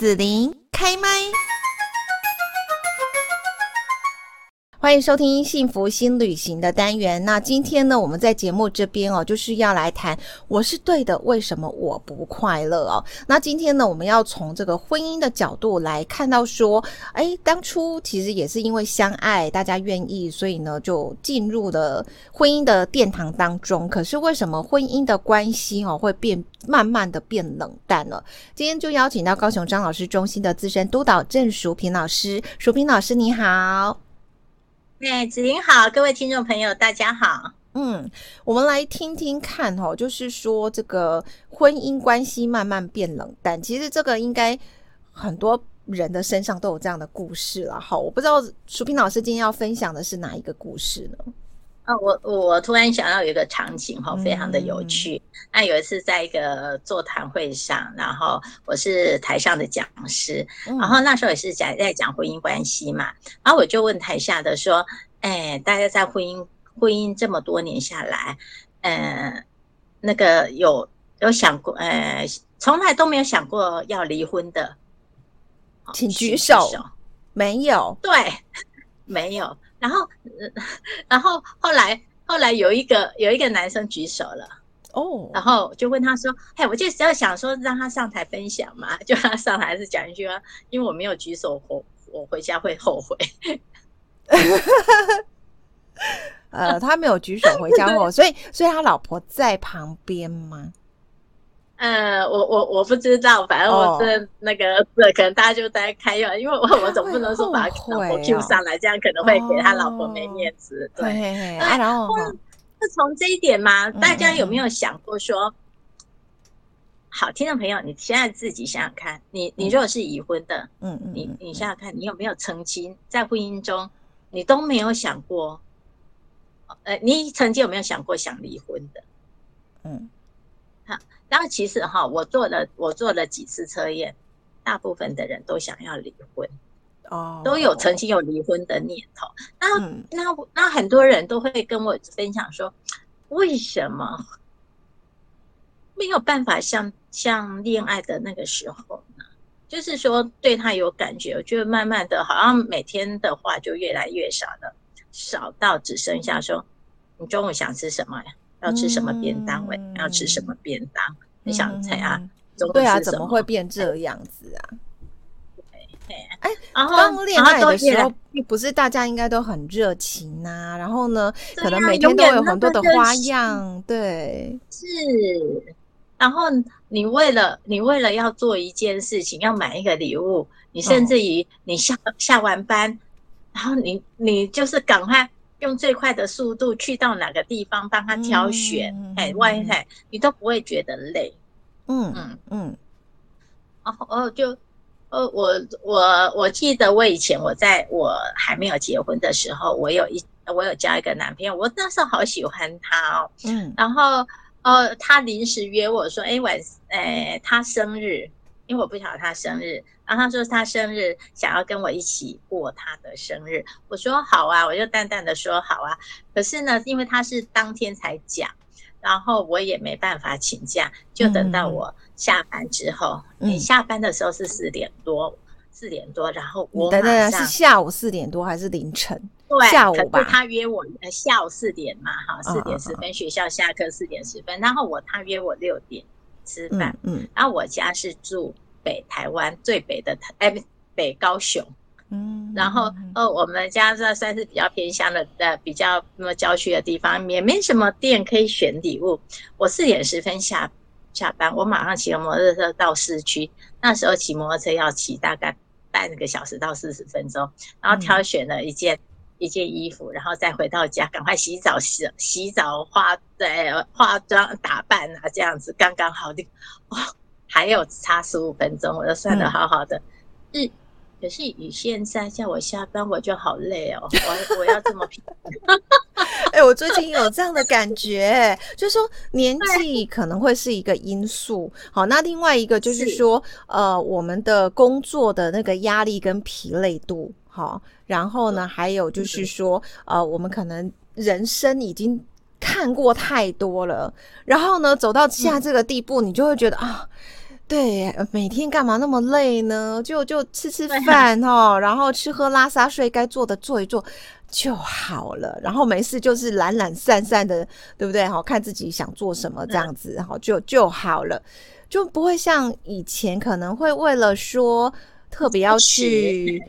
子琳开麦。欢迎收听《幸福新旅行》的单元。那今天呢，我们在节目这边哦，就是要来谈“我是对的，为什么我不快乐”哦。那今天呢，我们要从这个婚姻的角度来看到说，哎，当初其实也是因为相爱，大家愿意，所以呢，就进入了婚姻的殿堂当中。可是为什么婚姻的关系哦，会变慢慢的变冷淡了？今天就邀请到高雄张老师中心的资深督导郑淑萍老师，淑萍老师你好。哎，子琳好，各位听众朋友，大家好。嗯，我们来听听看哦，就是说这个婚姻关系慢慢变冷淡，其实这个应该很多人的身上都有这样的故事了。哈，我不知道淑萍老师今天要分享的是哪一个故事呢？啊，我我突然想到有一个场景哈，非常的有趣。嗯、那有一次在一个座谈会上，然后我是台上的讲师，嗯、然后那时候也是讲在讲婚姻关系嘛，然后我就问台下的说：“哎，大家在婚姻婚姻这么多年下来，呃，那个有有想过，呃，从来都没有想过要离婚的，请举手。举手没有，对，没有。”然后，然后后来后来有一个有一个男生举手了哦，oh. 然后就问他说：“嘿，我就只要想说让他上台分享嘛，就让他上台是讲一句话，因为我没有举手，我我回家会后悔。”呃，他没有举手回家后，所以所以他老婆在旁边吗？呃，我我我不知道，反正我是那个，是、oh. 可能大家就在开玩笑，因为我我总不能说把他老婆 Q 上来，这样可能会给他老婆没面子。Oh. 对，对，然后是从这一点嘛，大家有没有想过说，嗯、好，听众朋友，你现在自己想想看，你你如果是已婚的，嗯嗯，你你想想看，你有没有曾经在婚姻中，你都没有想过，呃，你曾经有没有想过想离婚的？嗯。然后其实哈，我做了我做了几次测验，大部分的人都想要离婚，哦，都有曾经有离婚的念头。那、嗯、那那很多人都会跟我分享说，为什么没有办法像像恋爱的那个时候呢？就是说对他有感觉，我觉得慢慢的，好像每天的话就越来越少了，少到只剩下说，你中午想吃什么呀？要吃什么便当？喂、嗯，要吃什么便当？嗯、你想猜啊？对啊，怎么会变这样子啊？对，哎，然后刚恋爱的时候，不是大家应该都很热情呐、啊？然后呢，可能每天都有很多的花样，对，是。然后你为了你为了要做一件事情，要买一个礼物，你甚至于你下、哦、下完班，然后你你就是赶快。用最快的速度去到哪个地方帮他挑选，哎、嗯，万一哎，你都不会觉得累。嗯嗯嗯。然后哦，就呃，我我我记得我以前我在我还没有结婚的时候，我有一我有交一个男朋友，我那时候好喜欢他哦。嗯。然后呃，他临时约我说，哎晚，哎他生日。因为我不晓得他生日，然后他说他生日想要跟我一起过他的生日，我说好啊，我就淡淡的说好啊。可是呢，因为他是当天才讲，然后我也没办法请假，就等到我下班之后。你、嗯、下班的时候是四点多，四点多，然后我马上是下午四点多还是凌晨？对，下午吧。他约我下午四点嘛，哈，四点十分学校下课，四点十分，然后我他约我六点。吃饭，嗯，然后我家是住北台湾最北的台，哎，北高雄，嗯，然后呃，我们家这算是比较偏乡的，呃，比较那么郊区的地方，也没什么店可以选礼物。我四点十分下下班，我马上骑摩托车到市区，那时候骑摩托车要骑大概半个小时到四十分钟，然后挑选了一件。嗯一件衣服，然后再回到家，赶快洗澡、洗洗澡、化对化妆打扮啊，这样子刚刚好的。哦，还有差十五分钟，我就算的好好的。嗯，是，可是以现在叫我下班，我就好累哦。我我要这么拼。哎、欸，我最近有这样的感觉，就是说年纪可能会是一个因素。好，那另外一个就是说，是呃，我们的工作的那个压力跟疲累度。好，然后呢，还有就是说，呃，我们可能人生已经看过太多了，然后呢，走到现在这个地步，你就会觉得啊，对，每天干嘛那么累呢？就就吃吃饭哦，然后吃喝拉撒睡，该做的做一做就好了。然后没事就是懒懒散散的，对不对？好，看自己想做什么这样子，好就就好了，就不会像以前可能会为了说特别要去。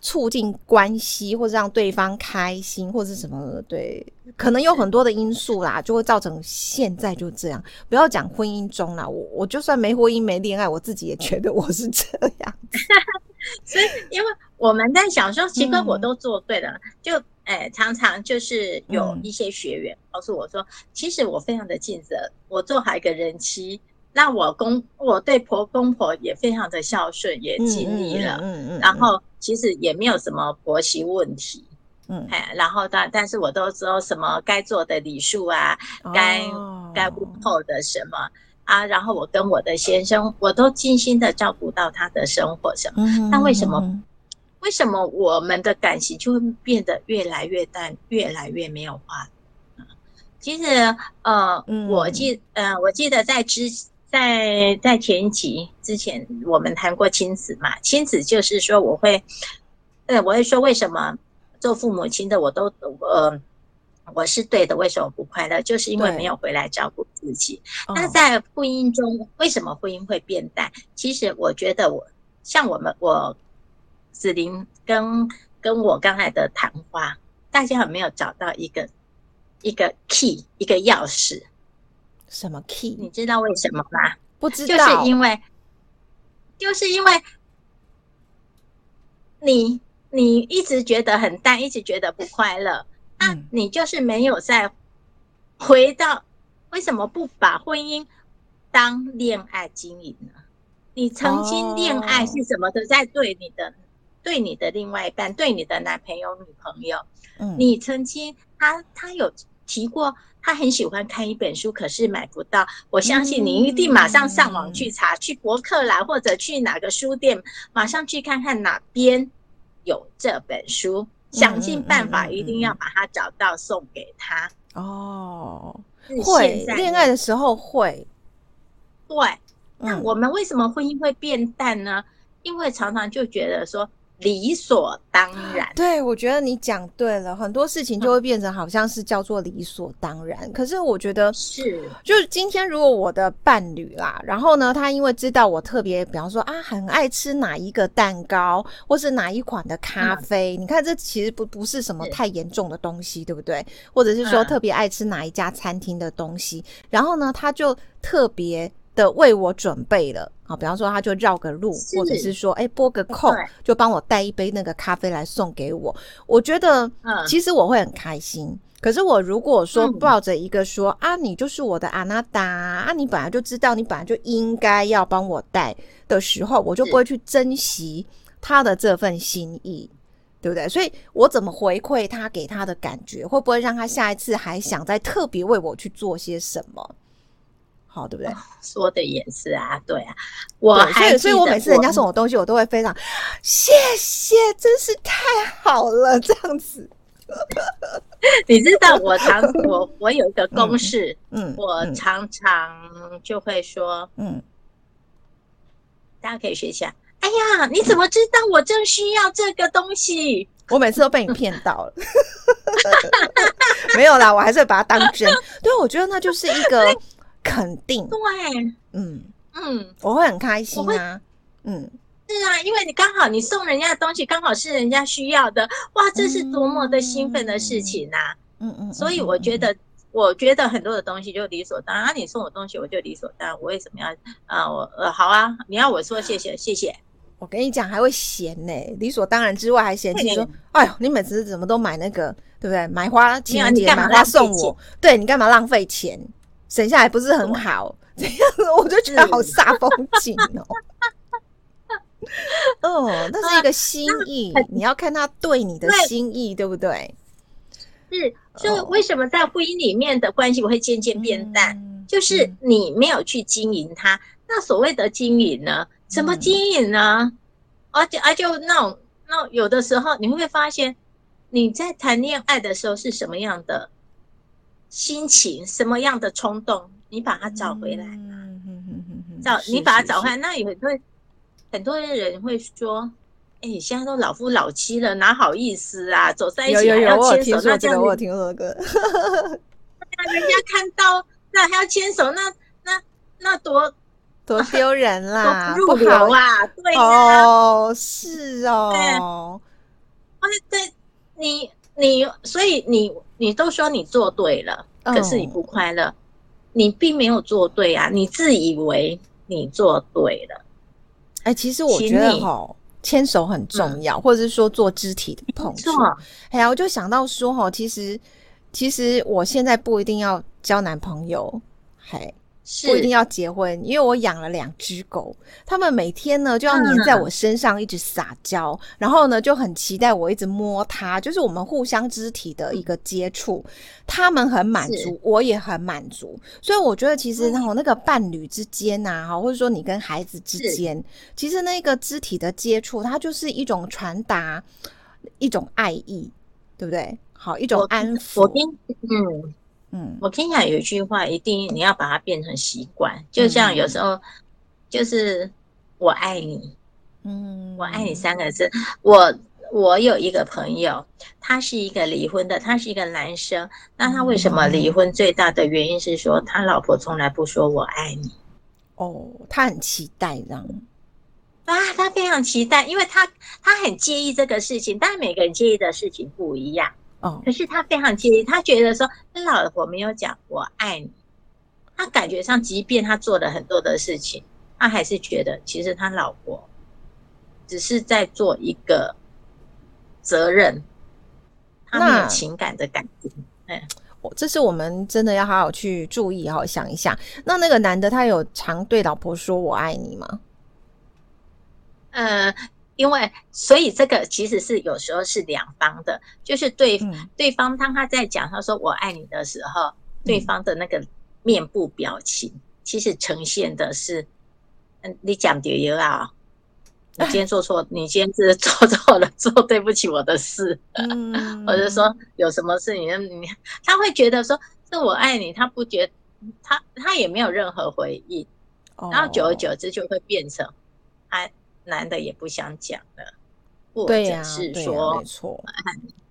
促进关系，或者让对方开心，或者是什么？对，可能有很多的因素啦，就会造成现在就这样。不要讲婚姻中啦，我我就算没婚姻没恋爱，我自己也觉得我是这样。所以，因为我们在小时候，其实我都做对了，嗯、就诶、欸，常常就是有一些学员告诉我说，其实我非常的尽责，我做好一个人妻。那我公我对婆公婆也非常的孝顺，也尽力了，嗯嗯，然后其实也没有什么婆媳问题，嗯，哎，然后但但是我都知道什么该做的礼数啊，该、哦、该问候的什么啊，然后我跟我的先生，我都尽心的照顾到他的生活什么，嗯、那为什么、嗯、为什么我们的感情就会变得越来越淡，越来越没有话？其实呃，嗯、我记呃，我记得在之。在在前一集之前，我们谈过亲子嘛？亲子就是说，我会，呃，我会说，为什么做父母亲的我都呃，我是对的，为什么不快乐？就是因为没有回来照顾自己。那在婚姻中，为什么婚姻会变淡？其实我觉得我，我像我们，我子琳跟跟我刚才的谈话，大家有没有找到一个一个 key 一个钥匙？什么 key？你知道为什么吗？不知道，就是因为，就是因为你你一直觉得很淡，一直觉得不快乐，那你就是没有再回到为什么不把婚姻当恋爱经营呢？你曾经恋爱是什么的，在对你的对你的另外一半，对你的男朋友女朋友，嗯你曾经他他有提过。他很喜欢看一本书，可是买不到。我相信你一定马上上网去查，嗯、去博客来或者去哪个书店，马上去看看哪边有这本书，嗯、想尽办法一定要把它找到送给他。哦，会恋爱的时候会，对。那我们为什么婚姻会变淡呢？因为常常就觉得说。理所当然，对，我觉得你讲对了，很多事情就会变成好像是叫做理所当然。嗯、可是我觉得是，就是今天如果我的伴侣啦，然后呢，他因为知道我特别，比方说啊，很爱吃哪一个蛋糕，或是哪一款的咖啡，嗯、你看这其实不不是什么太严重的东西，是对不对？或者是说特别爱吃哪一家餐厅的东西，嗯、然后呢，他就特别。的为我准备了啊，比方说他就绕个路，或者是说，哎、欸，拨个空，就帮我带一杯那个咖啡来送给我。我觉得，其实我会很开心。嗯、可是我如果说抱着一个说、嗯、啊，你就是我的阿娜达啊，你本来就知道，你本来就应该要帮我带的时候，我就不会去珍惜他的这份心意，对不对？所以我怎么回馈他给他的感觉，会不会让他下一次还想再特别为我去做些什么？好，对不对？说的也是啊，对啊，我还所以，所以我每次人家送我东西，我都会非常谢谢，真是太好了，这样子。你知道，我常我我有一个公式，嗯，我常常就会说，嗯，大家可以学一下。哎呀，你怎么知道我正需要这个东西？我每次都被你骗到了，没有啦，我还是会把它当真。对，我觉得那就是一个。肯定。对，嗯。嗯，我会很开心啊，嗯，是啊，因为你刚好你送人家的东西刚好是人家需要的，哇，这是多么的兴奋的事情呐，嗯。嗯，所以我觉得，我觉得很多的东西就理所当然，你送我东西我就理所当然，我为什么要啊？我呃好啊，你要我说谢谢谢谢，我跟你讲还会嫌呢，理所当然之外还嫌弃说，哎呦，你每次怎么都买那个，对不对？买花情人节买花送我，对你干嘛浪费钱？省下来不是很好，这样子我就觉得好煞风景哦。哦，那是一个心意，你要看他对你的心意，对不对？是，就为什么在婚姻里面的关系我会渐渐变淡，就是你没有去经营它。那所谓的经营呢？怎么经营呢？而且而就那种那有的时候你会发现，你在谈恋爱的时候是什么样的？心情什么样的冲动，你把它找回来。嗯嗯嗯嗯找你把他找回来，那很多很多人会说，哎、欸，现在都老夫老妻了，哪好意思啊？走在一起还要牵手，那这样我听说过。那人家看到那还要牵手，那那那多多丢人啦，不好啊！对呀、啊，哦，是哦，对，对，你你，所以你你都说你做对了，哦、可是你不快乐，你并没有做对啊，你自以为你做对了。哎、欸，其实我觉得哈，牵手很重要，嗯、或者是说做肢体的碰触。哎呀，我就想到说哈，其实其实我现在不一定要交男朋友，嘿。不一定要结婚，因为我养了两只狗，他们每天呢就要黏在我身上，一直撒娇，嗯，然后呢就很期待我一直摸它，就是我们互相肢体的一个接触，他们很满足，我也很满足，所以我觉得其实那种那个伴侣之间呐，哈，或者说你跟孩子之间，其实那个肢体的接触，它就是一种传达一种爱意，对不对？好，一种安抚。我跟嗯。嗯，我听讲有一句话，一定你要把它变成习惯，就像有时候就是我爱你，嗯，我爱你三个字。我我有一个朋友，他是一个离婚的，他是一个男生。那他为什么离婚？最大的原因是说他老婆从来不说我爱你。哦，他很期待这样。啊，他非常期待，因为他他很介意这个事情，但每个人介意的事情不一样。哦，可是他非常介意，他觉得说，他老婆没有讲我爱你，他感觉上，即便他做了很多的事情，他还是觉得其实他老婆只是在做一个责任，他没有情感的感觉。哎，这是我们真的要好好去注意，好好想一下。那那个男的，他有常对老婆说我爱你吗？呃。因为，所以这个其实是有时候是两方的，就是对、嗯、对方当他在讲他说我爱你的时候，对方的那个面部表情，其实呈现的是，嗯，你讲对了啊，你今天做错，你今天是做错了，做对不起我的事，嗯，或者说有什么事你你他会觉得说是我爱你，他不觉得他他也没有任何回应，然后久而久之就会变成他。男的也不想讲了，或者是说，没错，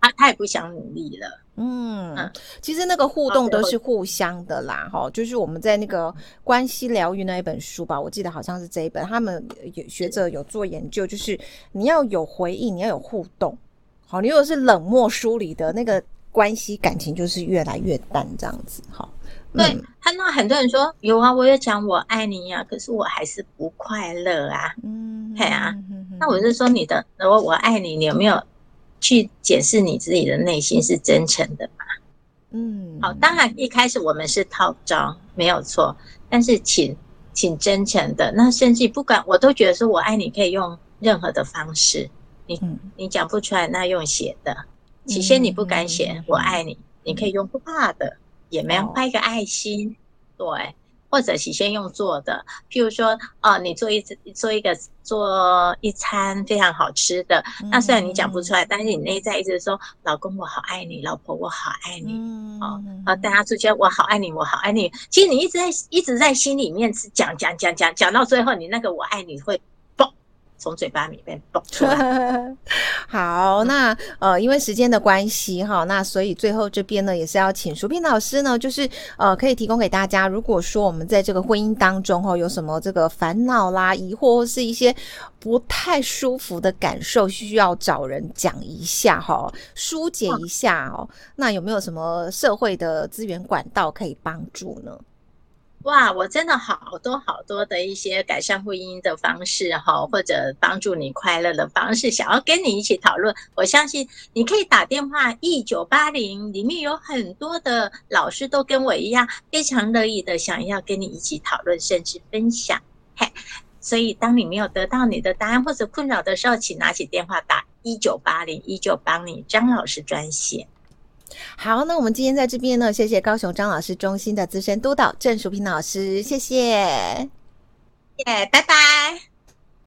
他他也不想努力了。嗯，嗯，其实那个互动都是互相的啦，哈，就是我们在那个关系疗愈那一本书吧，我记得好像是这一本，他们有学者有做研究，就是你要有回应，你要有互动，好，你如果是冷漠疏离的那个关系感情，就是越来越淡这样子，哈。对，看到很多人说有啊，我也讲我爱你呀、啊，可是我还是不快乐啊。嗯，对啊。那我是说你的，如果我爱你，你有没有去检视你自己的内心是真诚的吗？嗯，好，当然一开始我们是套招，没有错。但是请请真诚的，那甚至不管我都觉得说我爱你可以用任何的方式，你你讲不出来，那用写的。起先你不敢写我爱你，你可以用画的。也没有画一个爱心，oh. 对，或者是先用做的，譬如说，哦，你做一做一个做一餐非常好吃的，嗯、那虽然你讲不出来，但是你内在一直说，老公我好爱你，老婆我好爱你，嗯、哦，啊，大家出去我好爱你，我好爱你，其实你一直在一直在心里面讲讲讲讲讲到最后，你那个我爱你会。从嘴巴里面蹦出来。好，那呃，因为时间的关系哈，那所以最后这边呢，也是要请淑萍老师呢，就是呃，可以提供给大家，如果说我们在这个婚姻当中哈，有什么这个烦恼啦、疑惑，或是一些不太舒服的感受，需要找人讲一下哈，疏解一下哦。那有没有什么社会的资源管道可以帮助呢？哇，我真的好多好多的一些改善婚姻的方式哈，或者帮助你快乐的方式，想要跟你一起讨论。我相信你可以打电话一九八零，里面有很多的老师都跟我一样，非常乐意的想要跟你一起讨论，甚至分享。嘿，所以当你没有得到你的答案或者困扰的时候，请拿起电话打一九八零，一九帮你张老师专线。好，那我们今天在这边呢，谢谢高雄张老师中心的资深督导郑淑萍老师，谢谢，耶，拜拜。